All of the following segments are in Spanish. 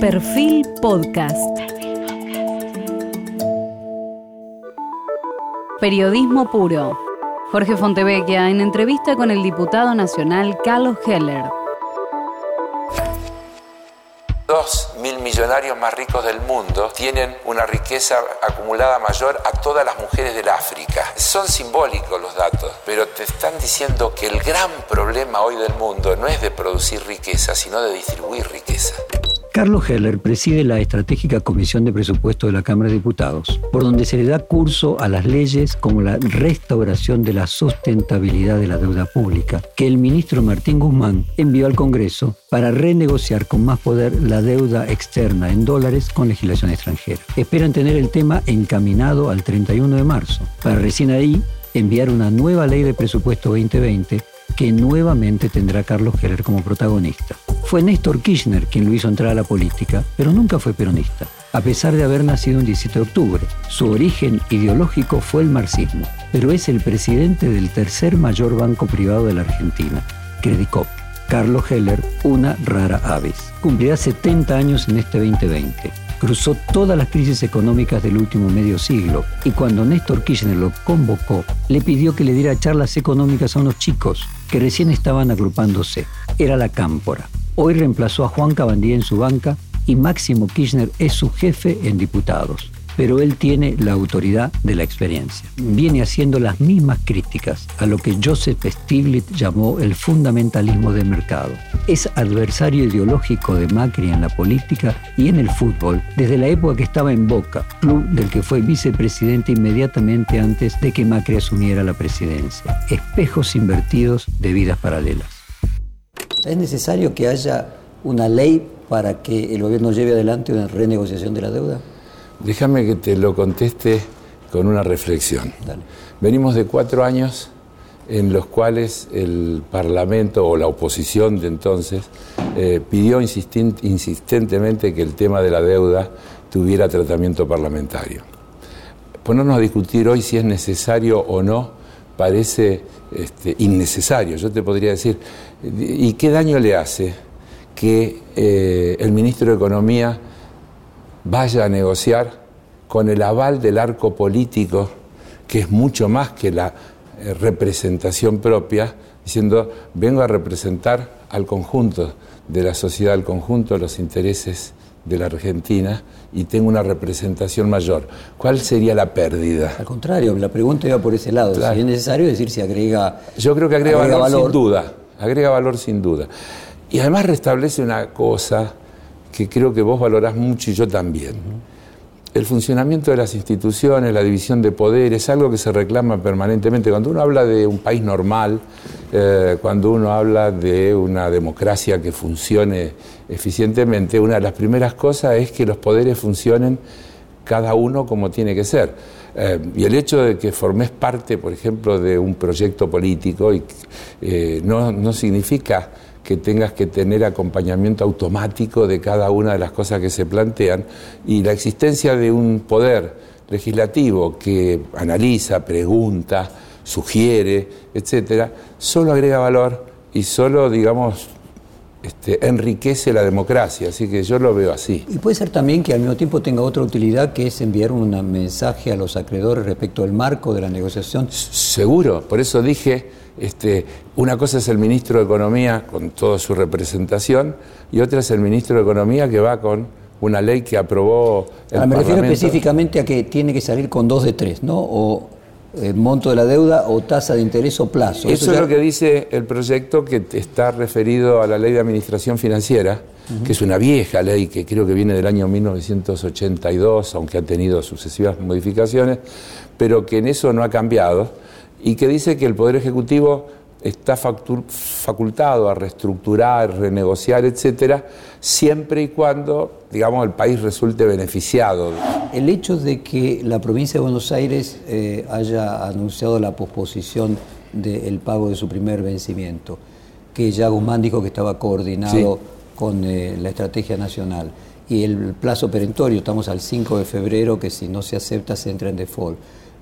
Perfil Podcast. Periodismo puro. Jorge Fontevecchia en entrevista con el diputado nacional Carlos Heller. Dos mil millonarios más ricos del mundo tienen una riqueza acumulada mayor a todas las mujeres del África. Son simbólicos los datos, pero te están diciendo que el gran problema hoy del mundo no es de producir riqueza, sino de distribuir riqueza. Carlos Heller preside la estratégica Comisión de Presupuesto de la Cámara de Diputados, por donde se le da curso a las leyes como la restauración de la sustentabilidad de la deuda pública, que el ministro Martín Guzmán envió al Congreso para renegociar con más poder la deuda externa en dólares con legislación extranjera. Esperan tener el tema encaminado al 31 de marzo, para recién ahí enviar una nueva ley de presupuesto 2020 que nuevamente tendrá Carlos Heller como protagonista. Fue Néstor Kirchner quien lo hizo entrar a la política, pero nunca fue peronista, a pesar de haber nacido un 17 de octubre. Su origen ideológico fue el marxismo, pero es el presidente del tercer mayor banco privado de la Argentina, Credicop. Carlos Heller, una rara avis. Cumplirá 70 años en este 2020 cruzó todas las crisis económicas del último medio siglo y cuando Néstor Kirchner lo convocó, le pidió que le diera charlas económicas a unos chicos que recién estaban agrupándose. Era la Cámpora. Hoy reemplazó a Juan Cabandía en su banca y Máximo Kirchner es su jefe en diputados. Pero él tiene la autoridad de la experiencia. Viene haciendo las mismas críticas a lo que Joseph Stiglitz llamó el fundamentalismo de mercado. Es adversario ideológico de Macri en la política y en el fútbol desde la época que estaba en Boca, club del que fue vicepresidente inmediatamente antes de que Macri asumiera la presidencia. Espejos invertidos de vidas paralelas. ¿Es necesario que haya una ley para que el gobierno lleve adelante una renegociación de la deuda? Déjame que te lo conteste con una reflexión. Venimos de cuatro años en los cuales el Parlamento o la oposición de entonces eh, pidió insistentemente que el tema de la deuda tuviera tratamiento parlamentario. Ponernos a discutir hoy si es necesario o no parece este, innecesario. Yo te podría decir, ¿y qué daño le hace que eh, el ministro de Economía vaya a negociar con el aval del arco político, que es mucho más que la eh, representación propia, diciendo, vengo a representar al conjunto de la sociedad, al conjunto de los intereses de la Argentina y tengo una representación mayor. ¿Cuál sería la pérdida? Al contrario, la pregunta iba por ese lado. Si es necesario decir si agrega. Yo creo que agrega, valor, sin duda. Agrega valor sin duda. Y además restablece una cosa que creo que vos valorás mucho y yo también. El funcionamiento de las instituciones, la división de poderes, algo que se reclama permanentemente. Cuando uno habla de un país normal, eh, cuando uno habla de una democracia que funcione eficientemente, una de las primeras cosas es que los poderes funcionen cada uno como tiene que ser. Eh, y el hecho de que formes parte, por ejemplo, de un proyecto político eh, no, no significa que tengas que tener acompañamiento automático de cada una de las cosas que se plantean y la existencia de un poder legislativo que analiza, pregunta, sugiere, etcétera, solo agrega valor y solo, digamos, este, enriquece la democracia, así que yo lo veo así. Y puede ser también que al mismo tiempo tenga otra utilidad, que es enviar un mensaje a los acreedores respecto al marco de la negociación. Seguro, por eso dije, este, una cosa es el ministro de Economía con toda su representación y otra es el ministro de Economía que va con una ley que aprobó el Me refiero específicamente a que tiene que salir con dos de tres, ¿no? O el monto de la deuda o tasa de interés o plazo. Eso, es lo que dice el proyecto que está referido a la ley de administración financiera, que es una vieja ley que creo que viene del año 1982, aunque ha tenido sucesivas modificaciones, pero que en eso no ha cambiado, y que dice que el Poder Ejecutivo está facultado a reestructurar, renegociar, etcétera, siempre y cuando, digamos, el país resulte beneficiado. El hecho de que la provincia de Buenos Aires eh, haya anunciado la posposición del pago de su primer vencimiento, que ya Guzmán dijo que estaba coordinado con eh, la estrategia nacional, y el plazo perentorio, estamos al 5 de febrero, que si no se acepta se entra en default.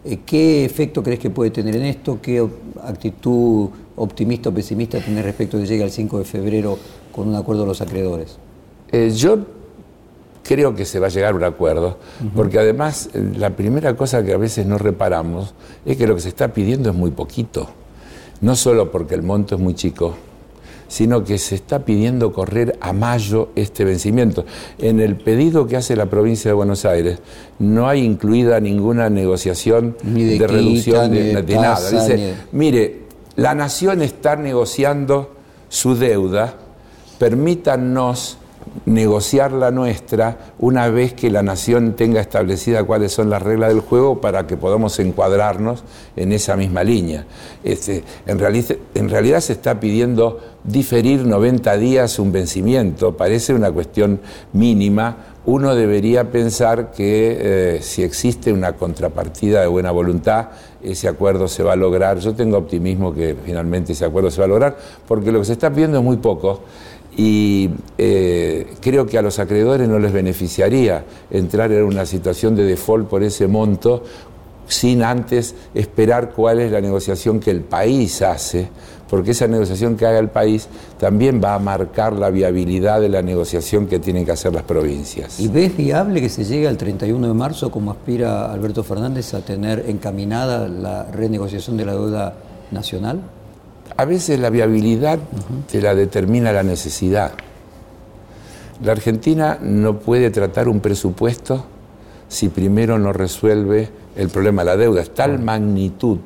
Eh, ¿Qué efecto crees que puede tener en esto? ¿Qué actitud optimista o pesimista tenés respecto de que llegue al 5 de febrero con un acuerdo de los acreedores? Eh, yo creo que se va a llegar a un acuerdo, porque además eh, la primera cosa que a veces no reparamos es que lo que se está pidiendo es muy poquito, no solo porque el monto es muy chico, sino que se está pidiendo correr a mayo este vencimiento. En el pedido que hace la provincia de Buenos Aires no hay incluida ninguna negociación de, reducción de, nada. Dice, mire, la nación está negociando su deuda, permítanos negociar la nuestra una vez que la nación tenga establecida cuáles son las reglas del juego para que podamos encuadrarnos en esa misma línea. Este, en, realidad se está pidiendo diferir 90 días un vencimiento, parece una cuestión mínima. Uno debería pensar que eh, si existe una contrapartida de buena voluntad, ese acuerdo se va a lograr. Yo tengo optimismo que finalmente ese acuerdo se va a lograr, porque lo que se está pidiendo es muy poco y eh, creo que a los acreedores no les beneficiaría entrar en una situación de default por ese monto sin antes esperar cuál es la negociación que el país hace, porque esa negociación que haga el país también va a marcar la viabilidad de la negociación que tienen que hacer las provincias. ¿Y ves viable que se llegue al 31 de marzo, como aspira Alberto Fernández, a tener encaminada la renegociación de la deuda nacional? A veces la viabilidad te la determina la necesidad. La Argentina no puede tratar un presupuesto si primero no resuelve el problema de la deuda. Es tal magnitud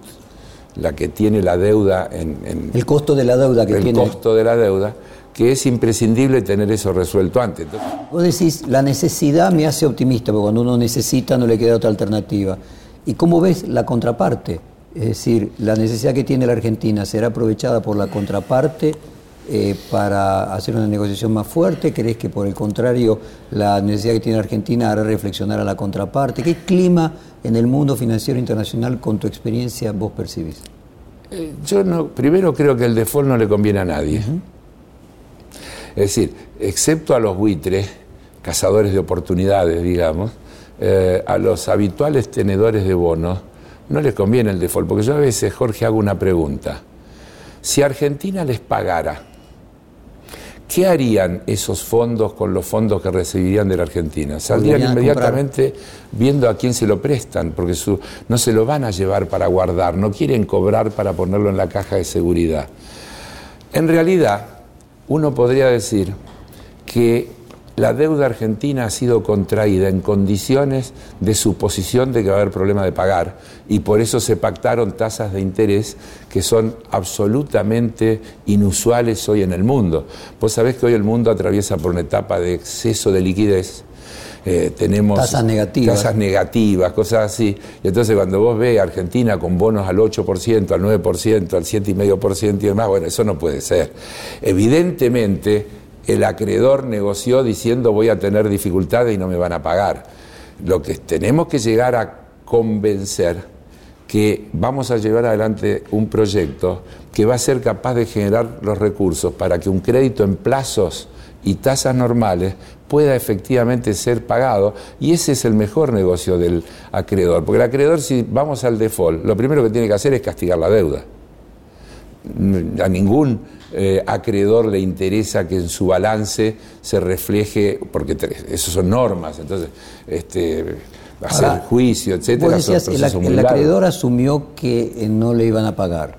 la que tiene la deuda en... el costo de la deuda que tiene. El costo de la deuda, que es imprescindible tener eso resuelto antes. Vos decís, la necesidad me hace optimista, porque cuando uno necesita no le queda otra alternativa. ¿Y cómo ves la contraparte? Es decir, la necesidad que tiene la Argentina será aprovechada por la contraparte eh, para hacer una negociación más fuerte. ¿Crees que por el contrario la necesidad que tiene la Argentina hará reflexionar a la contraparte? ¿Qué clima en el mundo financiero internacional con tu experiencia vos percibís? Eh, yo no, primero creo que el default no le conviene a nadie. Es decir, excepto a los buitres, cazadores de oportunidades, digamos, eh, a los habituales tenedores de bonos, no les conviene el default, porque yo a veces, Jorge, hago una pregunta. Si Argentina les pagara, ¿qué harían esos fondos con los fondos que recibirían de la Argentina? Saldrían inmediatamente viendo a quién se lo prestan, porque no se lo van a llevar para guardar, no quieren cobrar para ponerlo en la caja de seguridad. En realidad, uno podría decir que la deuda argentina ha sido contraída en condiciones de suposición de que va a haber problema de pagar y por eso se pactaron tasas de interés que son absolutamente inusuales hoy en el mundo. Vos sabés que hoy el mundo atraviesa por una etapa de exceso de liquidez. Eh, tenemos tasas negativas. tasas negativas, cosas así. Y entonces cuando vos ves a Argentina con bonos al 8%, al 9%, al 7,5% y demás, bueno, eso no puede ser. Evidentemente, el acreedor negoció diciendo voy a tener dificultades y no me van a pagar. Lo que tenemos que llegar a convencer que vamos a llevar adelante un proyecto que va a ser capaz de generar los recursos para que un crédito en plazos y tasas normales pueda efectivamente ser pagado y ese es el mejor negocio del acreedor, porque el acreedor si vamos al default, lo primero que tiene que hacer es castigar la deuda. A ningún eh, acreedor le interesa que en su balance se refleje, porque eso son normas, entonces este, hacer juicio, etcétera. el, acreedor asumió que eh, no le iban a pagar.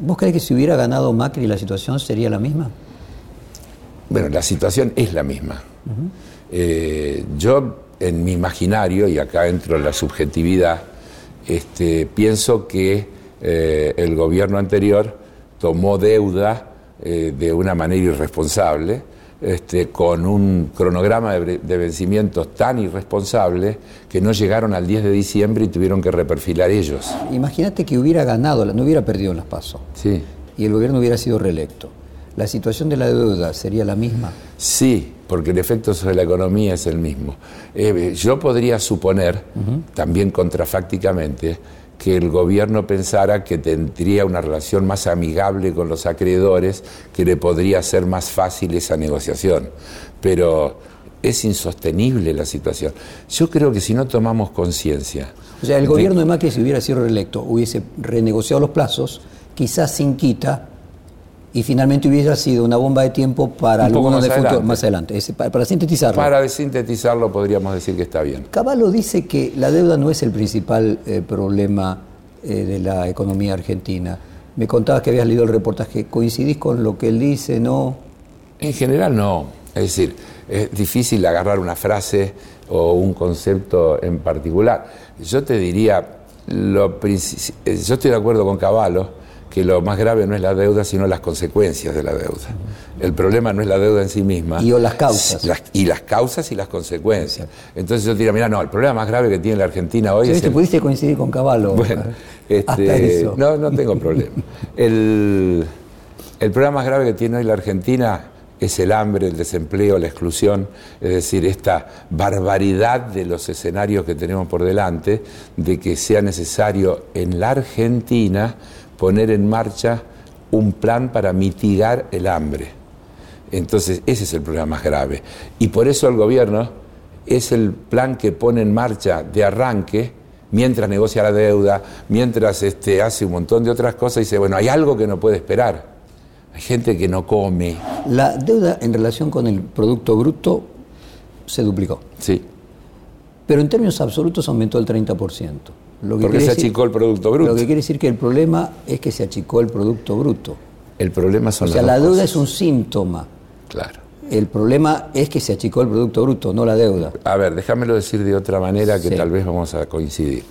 ¿Vos crees que si hubiera ganado Macri la situación sería la misma? Bueno, la situación es la misma. Eh, yo, en mi imaginario, y acá entro en la subjetividad, este, pienso que el gobierno anterior tomó deuda eh, de una manera irresponsable, este, con un cronograma de, vencimientos tan irresponsable que no llegaron al 10 de diciembre y tuvieron que reperfilar ellos. Imagínate que hubiera ganado, no hubiera perdido en las pasos. Sí. Y el gobierno hubiera sido reelecto. ¿La situación de la deuda sería la misma? Sí, porque el efecto sobre la economía es el mismo. Eh, yo podría suponer, también contrafácticamente, que el gobierno pensara que tendría una relación más amigable con los acreedores, que le podría ser más fácil esa negociación. Pero es insostenible la situación. Yo creo que si no tomamos conciencia... O sea, el gobierno de Macri, si hubiera sido reelecto, hubiese renegociado los plazos, quizás sin quita, y finalmente hubiera sido una bomba de tiempo para algunos de futuro más adelante. para, sintetizarlo. Para sintetizarlo podríamos decir que está bien. Caballo dice que la deuda no es el principal eh, problema eh, de la economía argentina. Me contabas que habías leído el reportaje. ¿Coincidís con lo que él dice? ¿No? En general no. Es decir, es difícil agarrar una frase o un concepto en particular. Yo te diría, lo, yo estoy de acuerdo con Caballo que lo más grave no es la deuda, sino las consecuencias de la deuda. El problema no es la deuda en sí misma. Y o las causas. y las causas y las consecuencias. Entonces yo diría, mira, no, el problema más grave que tiene la Argentina hoy es... El... pudiste coincidir con Caballo. Bueno, este, no, no tengo problema. El, el problema más grave que tiene hoy la Argentina es el hambre, el desempleo, la exclusión, es decir, esta barbaridad de los escenarios que tenemos por delante, de que sea necesario en la Argentina poner en marcha un plan para mitigar el hambre. Entonces, ese es el problema más grave. Y por eso el gobierno es el plan que pone en marcha de arranque, mientras negocia la deuda, mientras este, hace un montón de otras cosas, y dice, bueno, hay algo que no puede esperar. Hay gente que no come. La deuda en relación con el Producto Bruto se duplicó. Sí. Pero en términos absolutos aumentó el 30%. Lo que Porque se achicó el Producto Bruto. Lo que quiere decir que el problema es que se achicó el Producto Bruto. El problema son O sea, la deuda es un síntoma. Claro. El problema es que se achicó el Producto Bruto, no la deuda. A ver, déjamelo decir de otra manera que tal vez vamos a coincidir.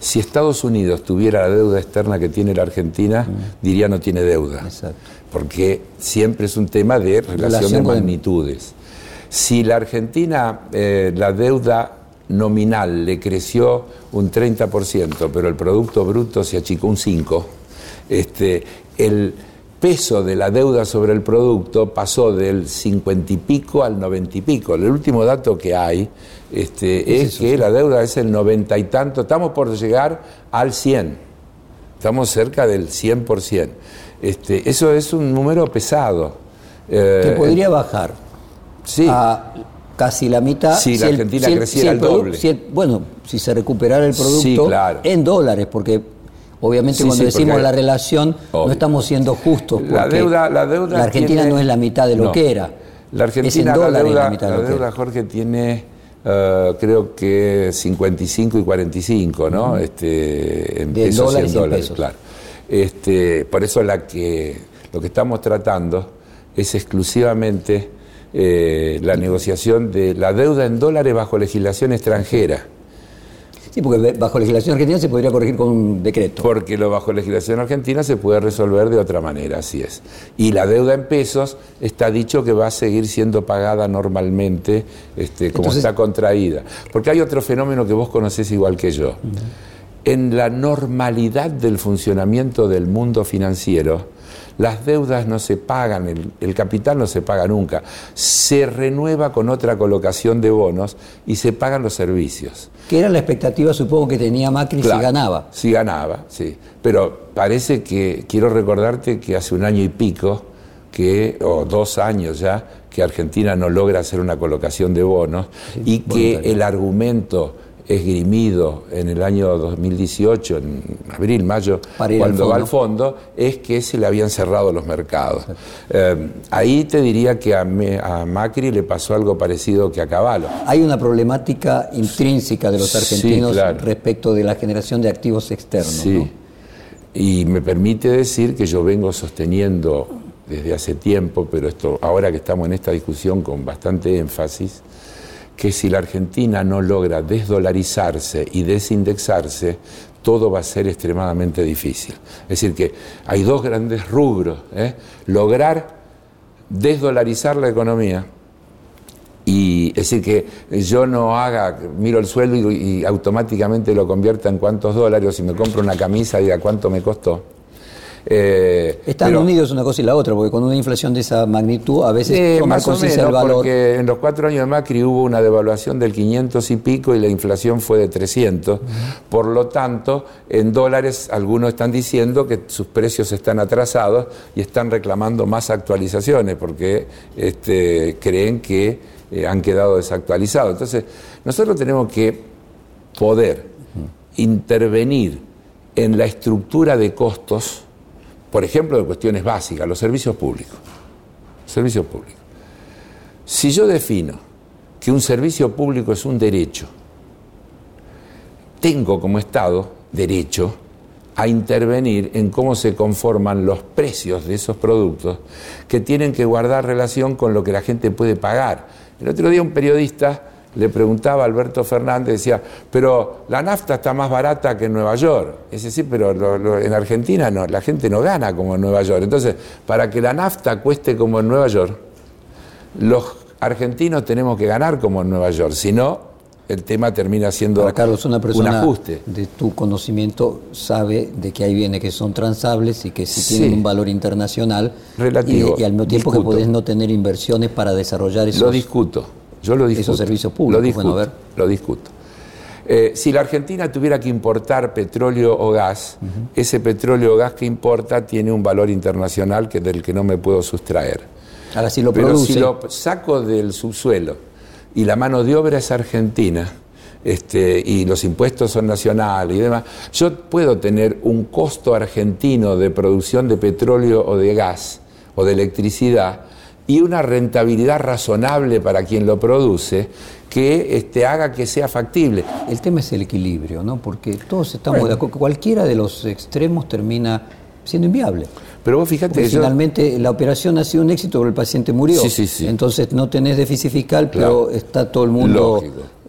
Si Estados Unidos tuviera la deuda externa que tiene la Argentina, mm. diría no tiene deuda. Exacto. Porque siempre es un tema de relación, de magnitudes. Si la Argentina, eh, la deuda nominal le creció un 30%, pero el Producto Bruto se achicó un 5%, este, el peso de la deuda sobre el producto pasó del 50 y pico al 90 y pico. El último dato que hay este, es, que la deuda es el 90 y tanto, estamos por llegar al 100, estamos cerca del 100%. Este, eso es un número pesado. que eh, podría bajar sí. a casi la mitad. Si, la Argentina creciera el, doble. bueno, si se recuperara el producto en dólares, porque obviamente cuando decimos la relación no estamos siendo justos. La deuda, la deuda. La Argentina no es la mitad de lo que era. La Argentina, la deuda, la, deuda Jorge, tiene Uh, creo que 55 y 45, ¿no? este, en pesos y en dólares, claro. Este, por eso la que, lo que estamos tratando es exclusivamente eh, la negociación de la deuda en dólares bajo legislación extranjera. Sí, porque bajo legislación argentina se podría corregir con un decreto. Porque lo bajo legislación argentina se puede resolver de otra manera, así es. Y la deuda en pesos está dicho que va a seguir siendo pagada normalmente este, como está contraída. Porque hay otro fenómeno que vos conocés igual que yo. En la normalidad del funcionamiento del mundo financiero, las deudas no se pagan, el, capital no se paga nunca. Se renueva con otra colocación de bonos y se pagan los servicios. Que era la expectativa, supongo, que tenía Macri si ganaba. Si ganaba, sí. Pero parece que, quiero recordarte que hace un año y pico, que, o dos años ya, que Argentina no logra hacer una colocación de bonos y que el argumento esgrimido en el año 2018, en abril, mayo, cuando va al fondo, es que se le habían cerrado los mercados. Eh, ahí te diría que a, Macri le pasó algo parecido que a Caballo. Hay una problemática intrínseca de los argentinos respecto de la generación de activos externos. Sí. Y me permite decir que yo vengo sosteniendo desde hace tiempo, pero esto ahora que estamos en esta discusión con bastante énfasis, que si la Argentina no logra desdolarizarse y desindexarse, todo va a ser extremadamente difícil. Es decir, que hay dos grandes rubros. ¿eh? Lograr desdolarizar la economía y es decir que yo no haga, miro el sueldo y, automáticamente lo convierta en cuántos dólares, y me compro una camisa diga cuánto me costó eh, Están unidos una cosa y la otra, porque con una inflación de esa magnitud a veces eh, tomar conciencia del valor. Porque en los cuatro años de Macri hubo una devaluación del 500 y pico y la inflación fue de 300. Por lo tanto, en dólares algunos están diciendo que sus precios están atrasados y están reclamando más actualizaciones porque este, creen que eh, han quedado desactualizados. Entonces, nosotros tenemos que poder intervenir en la estructura de costos por ejemplo, de cuestiones básicas, los servicios públicos. Servicios públicos. Si yo defino que un servicio público es un derecho, tengo como Estado derecho a intervenir en cómo se conforman los precios de esos productos que tienen que guardar relación con lo que la gente puede pagar. El otro día un periodista le preguntaba a Alberto Fernández, decía, pero la nafta está más barata que en Nueva York. Es decir, pero en Argentina no, la gente no gana como en Nueva York. Entonces, para que la nafta cueste como en Nueva York, los argentinos tenemos que ganar como en Nueva York, si no, el tema termina siendo Carlos, una persona un ajuste. de tu conocimiento sabe de que hay bienes que son transables y que si tienen un valor internacional Relativo. Y, al mismo tiempo que podés no tener inversiones para desarrollar esos, lo discuto. Yo lo discuto. esos servicios públicos. Lo discuto. ver. Lo discuto. Eh, si la Argentina tuviera que importar petróleo o gas, ese petróleo o gas que importa tiene un valor internacional que del que no me puedo sustraer. Ahora si lo Pero si lo saco del subsuelo y la mano de obra es argentina, este, y los impuestos son nacionales y demás, yo puedo tener un costo argentino de producción de petróleo o de gas o de electricidad y una rentabilidad razonable para quien lo produce que este, haga que sea factible. El tema es el equilibrio, ¿no? Porque todos estamos de acuerdo, cualquiera de los extremos termina siendo inviable. Pero vos fíjate que finalmente la operación ha sido un éxito, pero el paciente murió. Sí, sí, sí. Entonces no tenés déficit fiscal, pero está todo el mundo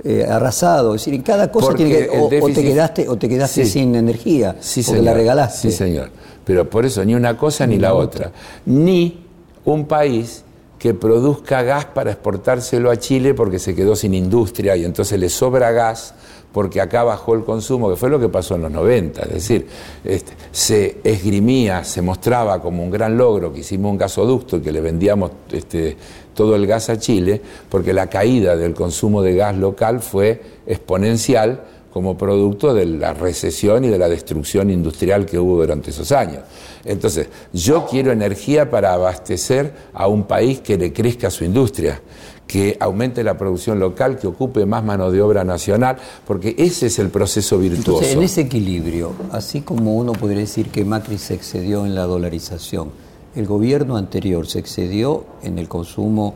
eh, arrasado. Es decir, en cada cosa tiene que, o, te quedaste, o te quedaste sin energía, porque la regalaste. Sí, señor. Pero por eso ni una cosa ni, la otra. Ni un país que produzca gas para exportárselo a Chile porque se quedó sin industria y entonces le sobra gas porque acá bajó el consumo, que fue lo que pasó en los 90. Es decir, este, se esgrimía, se mostraba como un gran logro que hicimos un gasoducto y que le vendíamos este, todo el gas a Chile, porque la caída del consumo de gas local fue exponencial como producto de la recesión y de la destrucción industrial que hubo durante esos años. Entonces, yo quiero energía para abastecer a un país que le crezca su industria que aumente la producción local, que ocupe más mano de obra nacional, porque ese es el proceso virtuoso. Entonces, en ese equilibrio, así como uno podría decir que Macri se excedió en la dolarización, el gobierno anterior se excedió en el consumo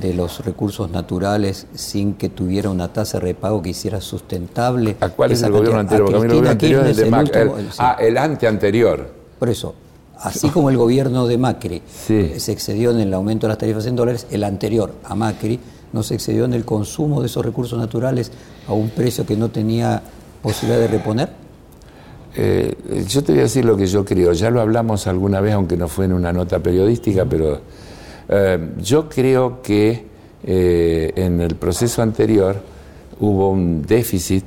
de los recursos naturales sin que tuviera una tasa de repago que hiciera sustentable. ¿A cuál es el gobierno anterior? El gobierno anterior es el de Macri. Ah, el ante anterior. Por eso, Así como el gobierno de Macri se excedió en el aumento de las tarifas en dólares, el anterior a Macri no se excedió en el consumo de esos recursos naturales a un precio que no tenía posibilidad de reponer. Eh, yo te voy a decir lo que yo creo. Ya lo hablamos alguna vez, aunque no fue en una nota periodística, pero eh, yo creo que eh, en el proceso anterior hubo un déficit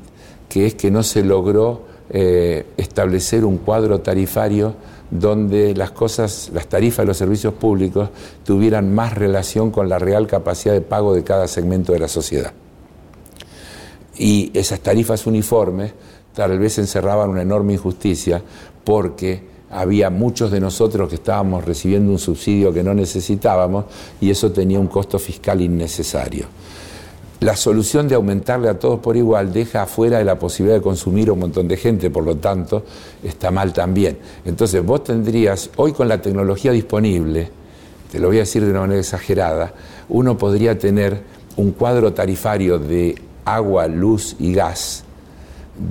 que es que no se logró establecer un cuadro tarifario donde las cosas, las tarifas de los servicios públicos tuvieran más relación con la real capacidad de pago de cada segmento de la sociedad. Y esas tarifas uniformes tal vez encerraban una enorme injusticia porque había muchos de nosotros que estábamos recibiendo un subsidio que no necesitábamos y eso tenía un costo fiscal innecesario la solución de aumentarle a todos por igual deja afuera de la posibilidad de consumir un montón de gente, por lo tanto, está mal también. Entonces, vos tendrías, hoy con la tecnología disponible, te lo voy a decir de una manera exagerada, uno podría tener un cuadro tarifario de agua, luz y gas,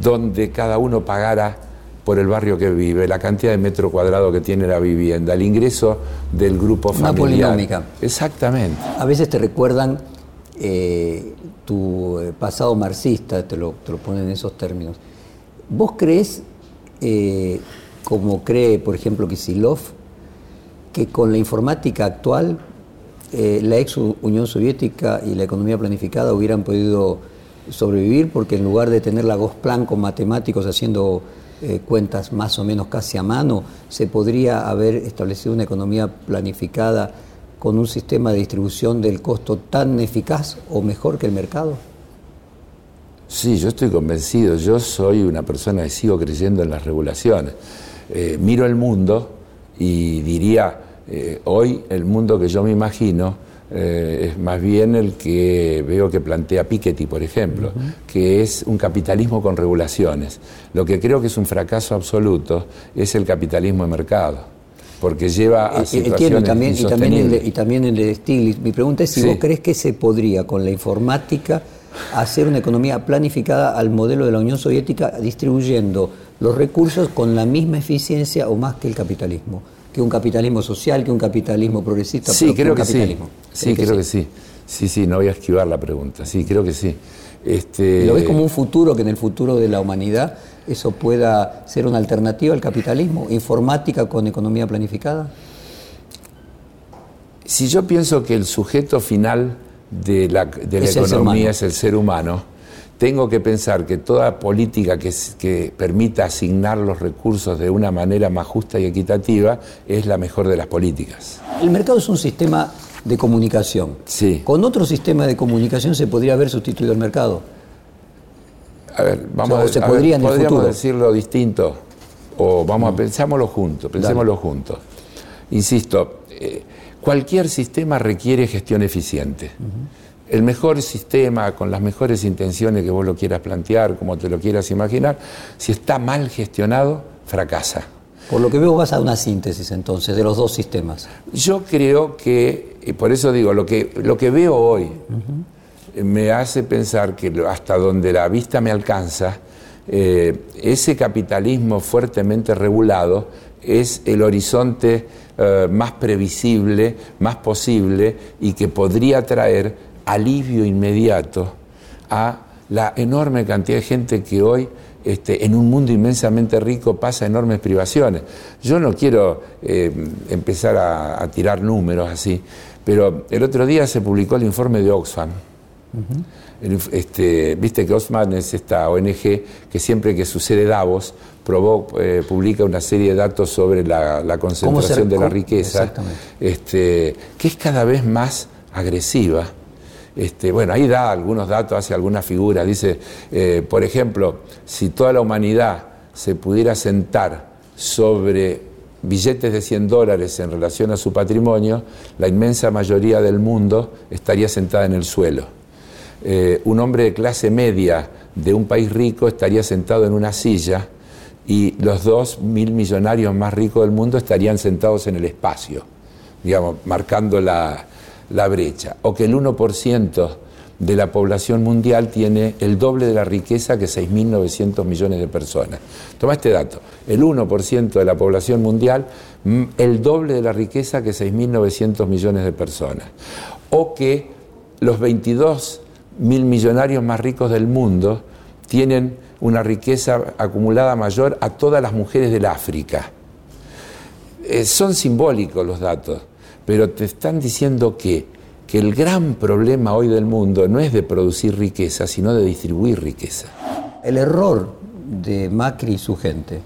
donde cada uno pagara por el barrio que vive, la cantidad de metro cuadrado que tiene la vivienda, el ingreso del grupo familiar. Una polinómica. Exactamente. A veces te recuerdan eh, tu eh, pasado marxista, te lo, te lo ponen en esos términos. ¿Vos crees, eh, como cree, por ejemplo, Kisilov, que con la informática actual, la ex Unión Soviética y la economía planificada hubieran podido sobrevivir porque en lugar de tener la Gosplan con matemáticos haciendo cuentas más o menos casi a mano, se podría haber establecido una economía planificada con un sistema de distribución del costo tan eficaz o mejor que el mercado? Sí, yo estoy convencido. Yo soy una persona que sigo creyendo en las regulaciones. Eh, miro el mundo y diría, eh, hoy el mundo que yo me imagino eh, es más bien el que veo que plantea Piketty, por ejemplo, que es un capitalismo con regulaciones. Lo que creo que es un fracaso absoluto es el capitalismo de mercado porque lleva a situaciones y también, y también, el de, y también el de Stiglitz. Mi pregunta es si vos crees que se podría con la informática hacer una economía planificada al modelo de la Unión Soviética distribuyendo los recursos con la misma eficiencia o más que el capitalismo, que un capitalismo social, que un capitalismo progresista. Sí, creo que sí. Sí, creo que sí. Sí, sí, no voy a esquivar la pregunta. Sí, creo que sí. Este... ¿Lo ves como un futuro, que en el futuro de la humanidad eso pueda ser una alternativa al capitalismo? ¿Informática con economía planificada? Si yo pienso que el sujeto final de la, economía es el ser humano, tengo que pensar que toda política que, que, permita asignar los recursos de una manera más justa y equitativa es la mejor de las políticas. El mercado es un sistema de comunicación. Sí. Con otro sistema de comunicación se podría haber sustituido el mercado. A ver, vamos a, se podría podríamos decirlo distinto o vamos a mm. pensámoslo juntos, pensémoslo juntos. Insisto, eh, cualquier sistema requiere gestión eficiente. El mejor sistema, con las mejores intenciones que vos lo quieras plantear, como te lo quieras imaginar, si está mal gestionado, fracasa. Por lo que veo vas a una síntesis entonces de los dos sistemas. Yo creo que, y por eso digo, lo que, lo que veo hoy me hace pensar que hasta donde la vista me alcanza, eh, ese capitalismo fuertemente regulado es el horizonte eh, más previsible, más posible y que podría traer alivio inmediato a la enorme cantidad de gente que hoy este, en un mundo inmensamente rico pasa enormes privaciones. Yo no quiero eh, empezar a, tirar números así, pero el otro día se publicó el informe de Oxfam. este, Viste que Oxfam es esta ONG que siempre que sucede Davos eh, publica una serie de datos sobre la, concentración de la riqueza, este, que es cada vez más agresiva. Este, bueno, ahí da algunos datos, hace algunas figuras. Dice, eh, por ejemplo, si toda la humanidad se pudiera sentar sobre billetes de 100 dólares en relación a su patrimonio, la inmensa mayoría del mundo estaría sentada en el suelo. Eh, un hombre de clase media de un país rico estaría sentado en una silla y los dos mil millonarios más ricos del mundo estarían sentados en el espacio, digamos, marcando la, la brecha, o que el 1% de la población mundial tiene el doble de la riqueza que 6.900 millones de personas. Toma este dato, el 1% de la población mundial, mm, el doble de la riqueza que 6.900 millones de personas. O que los 22 mil millonarios más ricos del mundo tienen una riqueza acumulada mayor a todas las mujeres del África. Eh, son simbólicos los datos pero te están diciendo que, que el gran problema hoy del mundo no es de producir riqueza, sino de distribuir riqueza. El error de Macri y su gente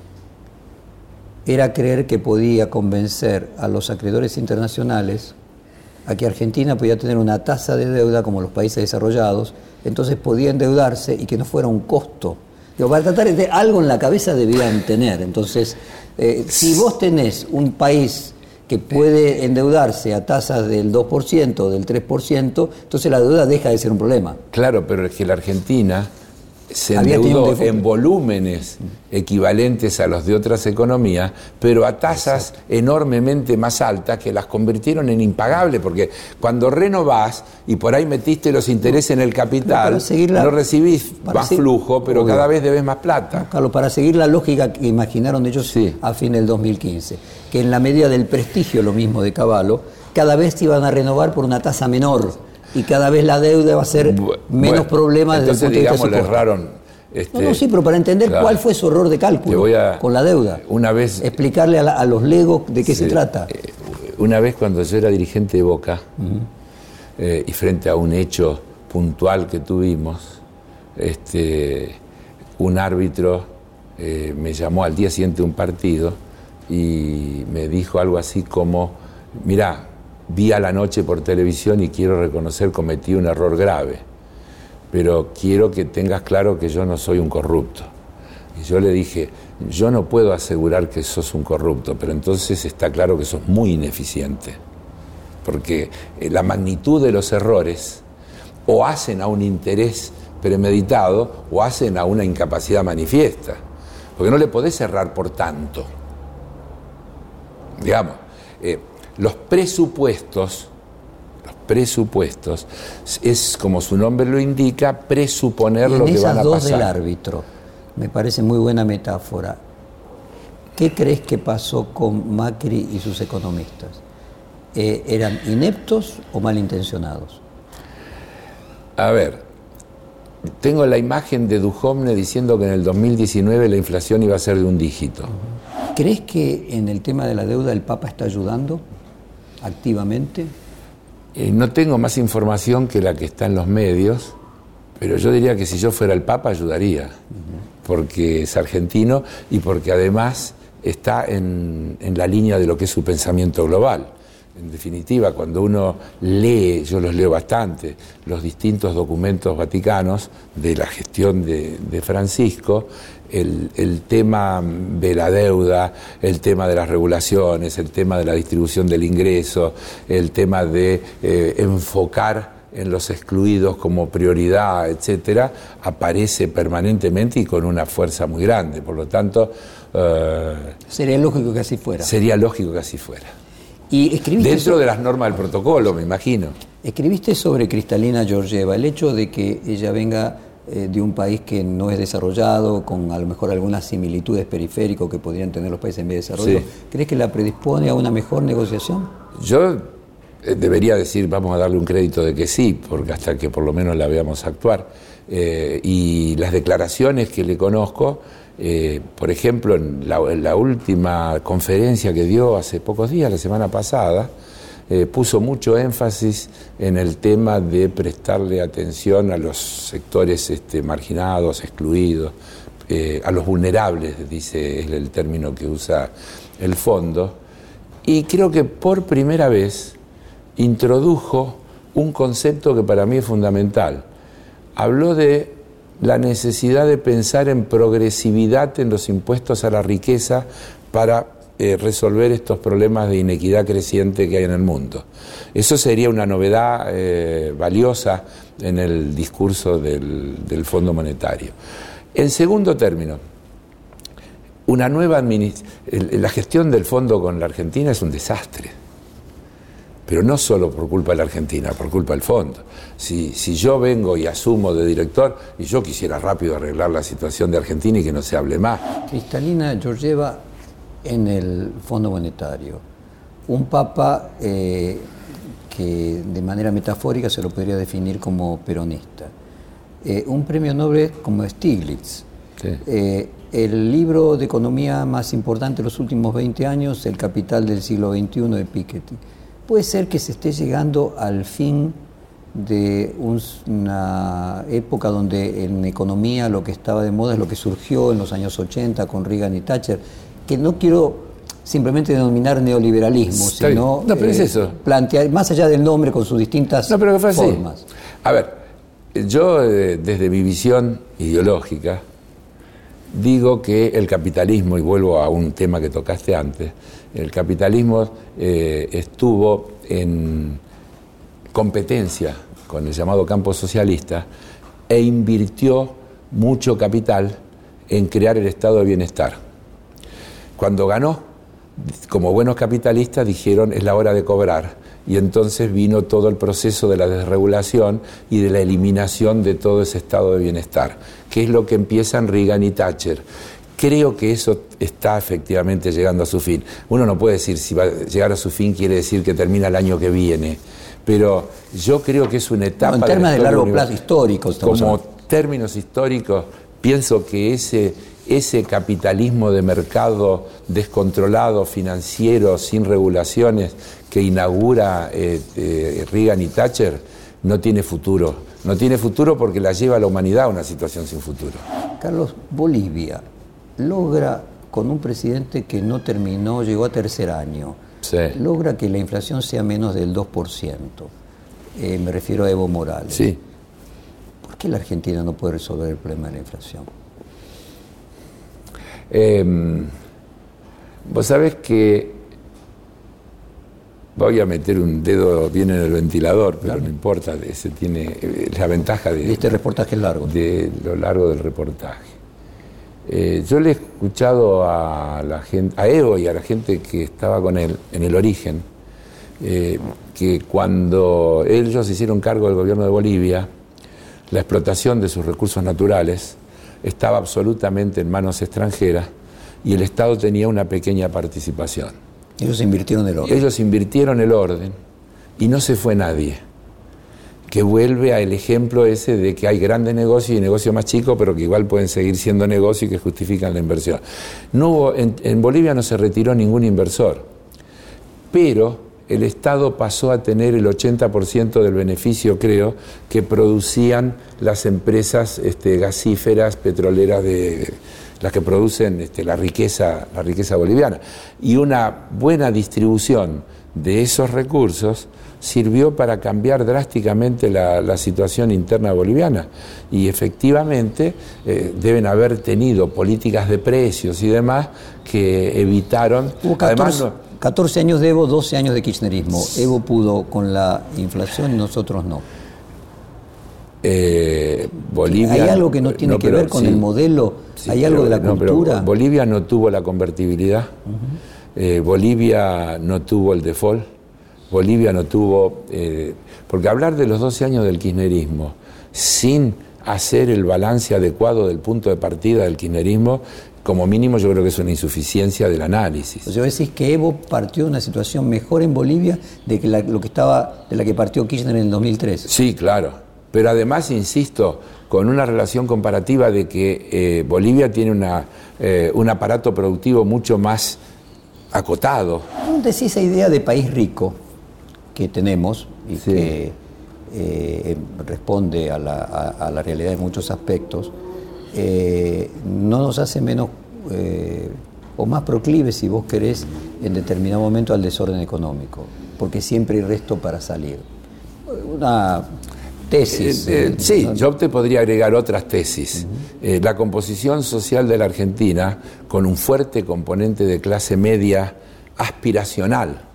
era creer que podía convencer a los acreedores internacionales a que Argentina podía tener una tasa de deuda como los países desarrollados, entonces podía endeudarse y que no fuera un costo. Pero para tratar de algo en la cabeza debían tener. Entonces, eh, si vos tenés un país que puede endeudarse a tasas del 2%, del 3%, entonces la deuda deja de ser un problema. Claro, pero es que la Argentina se endeudó en volúmenes equivalentes a los de otras economías, pero a tasas enormemente más altas que las convirtieron en impagables, porque cuando renovás y por ahí metiste los intereses en el capital, no recibís más flujo, pero cada vez debes más plata. Carlos, para seguir la lógica que imaginaron ellos a fin del 2015, que en la medida del prestigio, lo mismo de Caballo, cada vez iban a renovar por una tasa menor y cada vez la deuda va a ser menos problemas desde el punto digamos, le erraron. Este, no, sí, pero para entender cuál fue su error de cálculo con la deuda. Una vez. Explicarle a, los legos de qué se trata. Eh, una vez cuando yo era dirigente de Boca, eh, y frente a un hecho puntual que tuvimos, este, un árbitro eh, me llamó al día siguiente de un partido y me dijo algo así como, mira, vi a la noche por televisión y quiero reconocer cometí un error grave, pero quiero que tengas claro que yo no soy un corrupto. Y yo le dije, yo no puedo asegurar que sos un corrupto, pero entonces está claro que sos muy ineficiente, porque eh, la magnitud de los errores o hacen a un interés premeditado o hacen a una incapacidad manifiesta, porque no le podés errar por tanto. Digamos, eh, los presupuestos, los presupuestos, es como su nombre lo indica, presuponer lo que van a dos del árbitro, me parece muy buena metáfora. ¿Qué crees que pasó con Macri y sus economistas? Eh, ¿Eran ineptos o malintencionados? A ver, tengo la imagen de Duhovne diciendo que en el 2019 la inflación iba a ser de un dígito. ¿Crees que en el tema de la deuda el Papa está ayudando activamente? Eh, no tengo más información que la que está en los medios, pero yo diría que si yo fuera el Papa ayudaría, porque es argentino y porque además está en la línea de lo que es su pensamiento global. En definitiva, cuando uno lee, yo los leo bastante, los distintos documentos vaticanos de la gestión de, Francisco, el, tema de la deuda, el tema de las regulaciones, el tema de la distribución del ingreso, el tema de eh, enfocar en los excluidos como prioridad, etcétera, aparece permanentemente y con una fuerza muy grande. Por lo tanto. Eh, sería lógico que así fuera. Sería lógico que así fuera. Dentro de las normas del protocolo, me imagino. Escribiste sobre Cristalina Georgieva, el hecho de que ella venga eh, de un país que no es desarrollado, con a lo mejor algunas similitudes periféricas que podrían tener los países en vez de desarrollo, ¿crees que la predispone a una mejor negociación? Yo eh, debería decir, vamos a darle un crédito de que sí, porque hasta que por lo menos la veamos actuar. Eh, y las declaraciones que le conozco eh, por ejemplo, en la, última conferencia que dio hace pocos días, la semana pasada, eh, puso mucho énfasis en el tema de prestarle atención a los sectores este, marginados, excluidos, eh, a los vulnerables, dice el término que usa el fondo, y creo que por primera vez introdujo un concepto que para mí es fundamental. Habló de la necesidad de pensar en progresividad en los impuestos a la riqueza para eh, resolver estos problemas de inequidad creciente que hay en el mundo. Eso sería una novedad eh, valiosa en el discurso del, Fondo Monetario. En segundo término, una nueva la gestión del fondo con la Argentina es un desastre pero no solo por culpa de la Argentina, por culpa del fondo. Si, si yo vengo y asumo de director y yo quisiera rápido arreglar la situación de Argentina y que no se hable más. Cristalina Georgieva en el Fondo Monetario, un papa eh, que de manera metafórica se lo podría definir como peronista, eh, un premio Nobel como Stiglitz. Eh, el libro de economía más importante de los últimos 20 años, El Capital del siglo XXI de Piketty. Puede ser que se esté llegando al fin de una época donde en economía lo que estaba de moda es lo que surgió en los años 80 con Reagan y Thatcher, que no quiero simplemente denominar neoliberalismo, sino eh, plantear más allá del nombre con sus distintas formas. A ver, yo eh, desde mi visión ideológica digo que el capitalismo, y vuelvo a un tema que tocaste antes, el capitalismo eh, estuvo en competencia con el llamado campo socialista e invirtió mucho capital en crear el estado de bienestar. Cuando ganó, como buenos capitalistas dijeron es la hora de cobrar y entonces vino todo el proceso de la desregulación y de la eliminación de todo ese estado de bienestar, que es lo que empiezan Reagan y Thatcher. Creo que eso está efectivamente llegando a su fin. Uno no puede decir si va a llegar a su fin quiere decir que termina el año que viene, pero yo creo que es una etapa... en términos de, largo plazo históricos. Como términos históricos, pienso que ese, ese capitalismo de mercado descontrolado, financiero, sin regulaciones, que inaugura eh, eh, Reagan y Thatcher, no tiene futuro. No tiene futuro porque la lleva a la humanidad a una situación sin futuro. Carlos, Bolivia logra con un presidente que no terminó, llegó a tercer año, logra que la inflación sea menos del 2%. Eh, me refiero a Evo Morales. Sí. ¿Por qué la Argentina no puede resolver el problema de la inflación? Em, vos sabés que voy a meter un dedo bien en el ventilador, pero no importa, ese tiene la ventaja de... este reportaje es largo. De lo largo del reportaje. Eh, yo le he escuchado a, la gente, a Evo y a la gente que estaba con él en el origen, eh, que cuando ellos hicieron cargo del gobierno de Bolivia, la explotación de sus recursos naturales estaba absolutamente en manos extranjeras y el Estado tenía una pequeña participación. Ellos invirtieron el orden. Ellos invirtieron el orden y no se fue nadie. Que vuelve al ejemplo ese de que hay grandes negocios y negocios más chicos, pero que igual pueden seguir siendo negocios y que justifican la inversión. No en Bolivia no se retiró ningún inversor, pero el Estado pasó a tener el 80% del beneficio, creo, que producían las empresas este, gasíferas, petroleras de las que producen este, la riqueza, la riqueza boliviana. Y una buena distribución de esos recursos sirvió para cambiar drásticamente la, situación interna boliviana. Y efectivamente eh, deben haber tenido políticas de precios y demás que evitaron. además, 14 años de Evo, 12 años de kirchnerismo. Evo pudo con la inflación y nosotros no. Eh, Bolivia, ¿Hay algo que no tiene que ver con el modelo? ¿Hay algo de la cultura? Bolivia no tuvo la convertibilidad, eh, Bolivia no tuvo el default, Bolivia no tuvo... Eh, porque hablar de los 12 años del kirchnerismo sin hacer el balance adecuado del punto de partida del kirchnerismo como mínimo yo creo que es una insuficiencia del análisis. O sea, decís que Evo partió de una situación mejor en Bolivia de que la, lo que estaba de la que partió Kirchner en el 2003. Sí, claro. Pero además, insisto, con una relación comparativa de que eh, Bolivia tiene una, eh, un aparato productivo mucho más acotado. Decís esa idea de país rico que tenemos y que eh, responde a la, a la realidad en muchos aspectos eh, no nos hace menos eh, o más proclives, si vos querés, en determinado momento al desorden económico, porque siempre hay resto para salir. Una tesis. Sí, yo te podría agregar otras tesis. la composición social de la Argentina, con un fuerte componente de clase media aspiracional,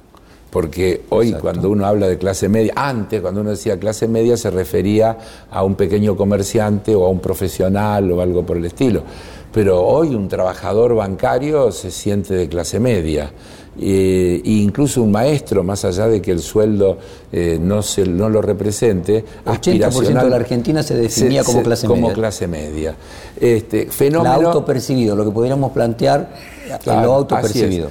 porque hoy cuando uno habla de clase media, antes cuando uno decía clase media se refería a un pequeño comerciante o a un profesional o algo por el estilo, pero hoy un trabajador bancario se siente de clase media. e incluso un maestro, más allá de que el sueldo eh, no, se, no lo represente, 80% de la Argentina se definía como clase como media. clase media. Este, fenómeno, el autopercibido, lo que podríamos plantear, en lo autopercibido.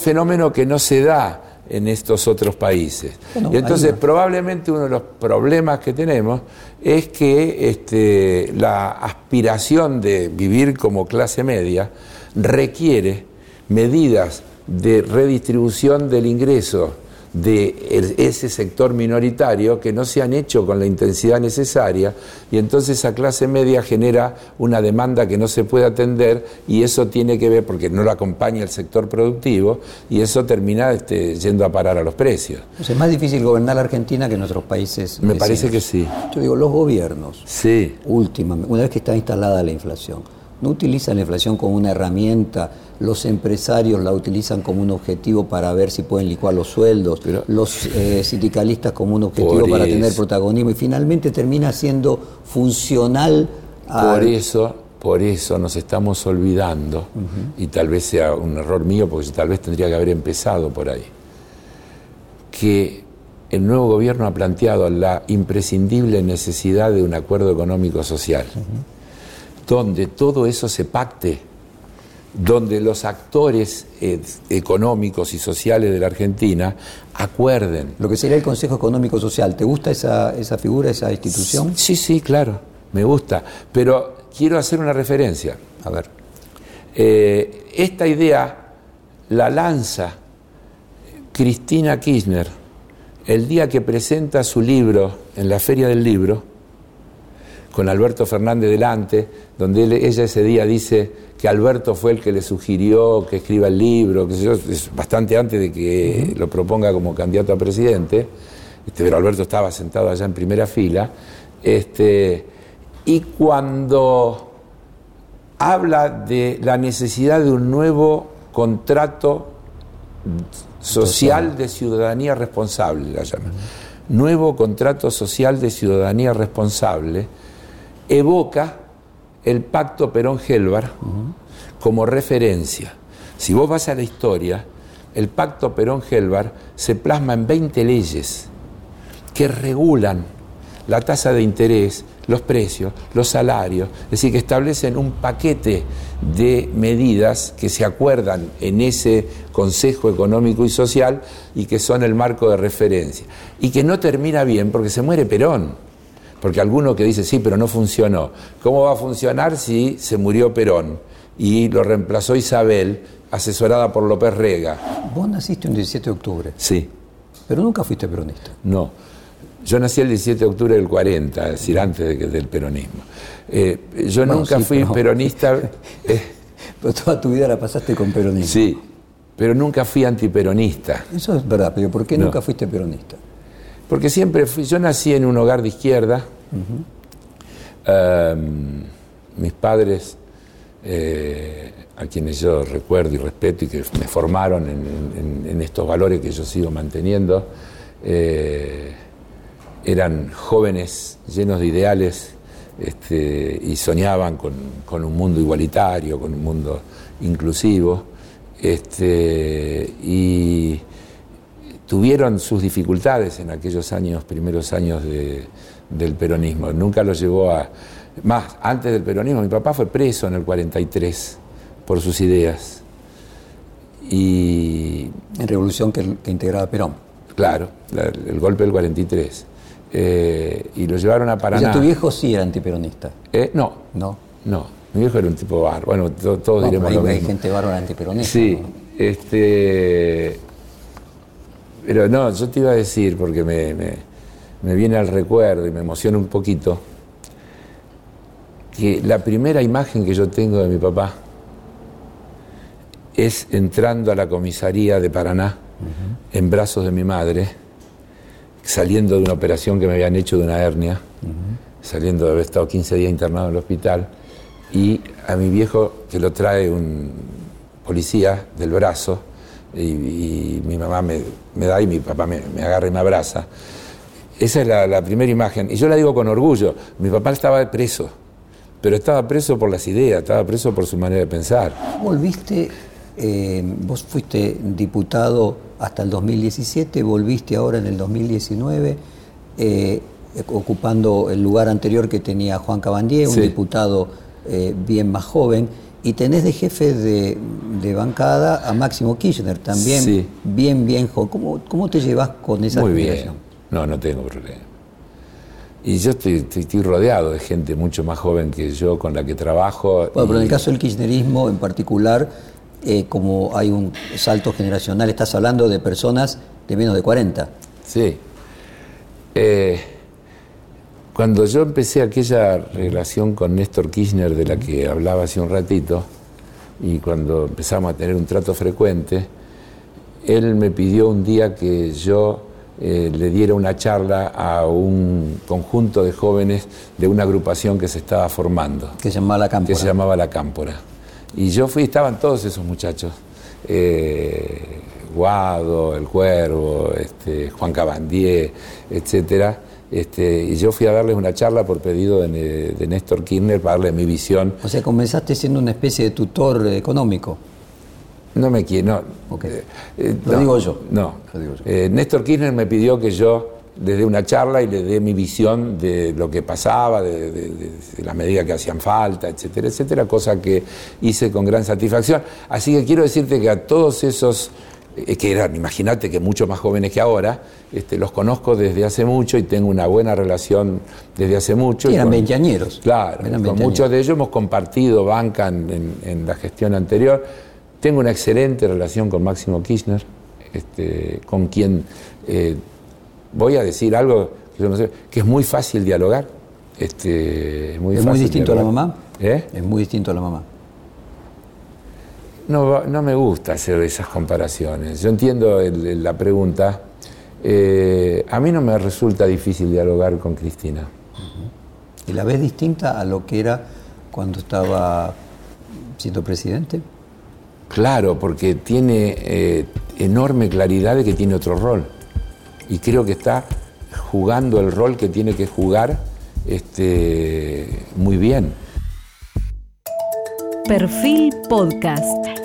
Fenómeno que no se da en estos otros países. y entonces probablemente uno de los problemas que tenemos es que este, la aspiración de vivir como clase media requiere medidas de redistribución del ingreso de ese sector minoritario que no se han hecho con la intensidad necesaria y entonces esa clase media genera una demanda que no se puede atender y eso tiene que ver porque no lo acompaña el sector productivo y eso termina este, yendo a parar a los precios. es más difícil gobernar la Argentina que en otros países. Me parece que sí. Yo digo, los gobiernos, sí. últimamente, una vez que está instalada la inflación, no utilizan la inflación como una herramienta, los empresarios la utilizan como un objetivo para ver si pueden licuar los sueldos, los eh, sindicalistas como un objetivo para tener protagonismo y finalmente termina siendo funcional a... Por eso, por eso nos estamos olvidando, y tal vez sea un error mío, porque tal vez tendría que haber empezado por ahí, que el nuevo gobierno ha planteado la imprescindible necesidad de un acuerdo económico social donde todo eso se pacte, donde los actores eh, económicos y sociales de la Argentina acuerden. Lo que sería el Consejo Económico Social, ¿te gusta esa, figura, esa institución? Sí, sí, claro, me gusta, pero quiero hacer una referencia. A ver. Eh, esta idea la lanza Cristina Kirchner el día que presenta su libro en la Feria del Libro, con Alberto Fernández delante, donde ella ese día dice que Alberto fue el que le sugirió que escriba el libro, que es bastante antes de que lo proponga como candidato a presidente, este, pero Alberto estaba sentado allá en primera fila, este, y cuando habla de la necesidad de un nuevo contrato social. de ciudadanía responsable, la llama. Nuevo contrato social de ciudadanía responsable, evoca el pacto Perón-Gelbar como referencia. Si vos vas a la historia, el pacto Perón-Gelbar se plasma en 20 leyes que regulan la tasa de interés, los precios, los salarios, es decir, que establecen un paquete de medidas que se acuerdan en ese Consejo Económico y Social y que son el marco de referencia. Y que no termina bien porque se muere Perón. Porque alguno que dice, sí, pero no funcionó. ¿Cómo va a funcionar si se murió Perón y lo reemplazó Isabel, asesorada por López Rega? Vos naciste un 17 de octubre. Sí. Pero nunca fuiste peronista. No. Yo nací el 17 de octubre del 40, es decir, antes del peronismo. Eh, yo nunca fui peronista. Eh, pero toda tu vida la pasaste con peronismo. Sí, pero nunca fui antiperonista. Eso es verdad, pero ¿por qué nunca fuiste peronista? Porque siempre fui, yo nací en un hogar de izquierda. Em, mis padres, eh, a quienes yo recuerdo y respeto y que me formaron en, estos valores que yo sigo manteniendo, eran jóvenes llenos de ideales este, y soñaban con, un mundo igualitario, con un mundo inclusivo, este, tuvieron sus dificultades en aquellos años, primeros años del peronismo. Nunca los llevó a... Más, antes del peronismo, mi papá fue preso en el 43 por sus ideas. Y... En revolución que, integraba Perón. Claro, el golpe del 43. Eh, y lo llevaron a Paraná. O tu viejo sí era antiperonista. Eh, no. No. No. Mi viejo era un tipo bárbaro. Bueno, todos diremos lo hay mismo. gente bárbara antiperonista. Sí. Este. Pero no, yo te iba a decir, porque me, me viene al recuerdo y me emociona un poquito, que la primera imagen que yo tengo de mi papá es entrando a la comisaría de Paraná en brazos de mi madre saliendo de una operación que me habían hecho de una hernia, saliendo de haber estado 15 días internado en el hospital, y a mi viejo que lo trae un policía del brazo, y, mi mamá me, da y mi papá me, agarra y me abraza. Esa es la, primera imagen, y yo la digo con orgullo, mi papá estaba preso, pero estaba preso por las ideas, estaba preso por su manera de pensar. ¿Volviste, eh, vos fuiste diputado hasta el 2017, volviste ahora en el 2019, eh, ocupando el lugar anterior que tenía Juan Cabandier, un diputado eh, bien más joven, y tenés de jefe de, bancada a Máximo Kirchner, también bien, bien joven. ¿Cómo, ¿Cómo, te llevas con esa Muy bien, no, no tengo problema. Y yo estoy, estoy, rodeado de gente mucho más joven que yo con la que trabajo. Bueno, pero en el caso del kirchnerismo en particular, eh, como hay un salto generacional, estás hablando de personas de menos de 40. Sí. Eh, cuando yo empecé aquella relación con Néstor Kirchner de la que hablaba hace un ratito, y cuando empezamos a tener un trato frecuente, él me pidió un día que yo eh, le diera una charla a un conjunto de jóvenes de una agrupación que se estaba formando. Que se llamaba La Cámpora. Que se llamaba La Cámpora. Y yo fui, estaban todos esos muchachos. Eh, Guado, El Cuervo, este, Juan Cabandier, etcétera. Este, y yo fui a darles una charla por pedido de, Néstor Kirchner para darle mi visión. O sea, comenzaste siendo una especie de tutor económico. No me quiero, no. Eh, eh, lo digo yo. No. Néstor Kirchner me pidió que yo le dé una charla y le dé mi visión de lo que pasaba, de, las medidas que hacían falta, etcétera, etcétera, cosa que hice con gran satisfacción. Así que quiero decirte que a todos esos, eh, que eran, imagínate que mucho más jóvenes que ahora, este, los conozco desde hace mucho y tengo una buena relación desde hace mucho. Y eran veinteañeros. Claro, con muchos de ellos hemos compartido banca en, la gestión anterior. Tengo una excelente relación con Máximo Kirchner, este, con quien... Eh, voy a decir algo que, es muy fácil dialogar. Este, muy ¿Es muy distinto a la mamá? ¿Eh? Es muy distinto a la mamá. No, no me gusta hacer esas comparaciones. Yo entiendo la pregunta. Eh, a mí no me resulta difícil dialogar con Cristina. ¿Y la ves distinta a lo que era cuando estaba siendo presidente? Claro, porque tiene eh, enorme claridad de que tiene otro rol y creo que está jugando el rol que tiene que jugar este, muy bien. Perfil Podcast.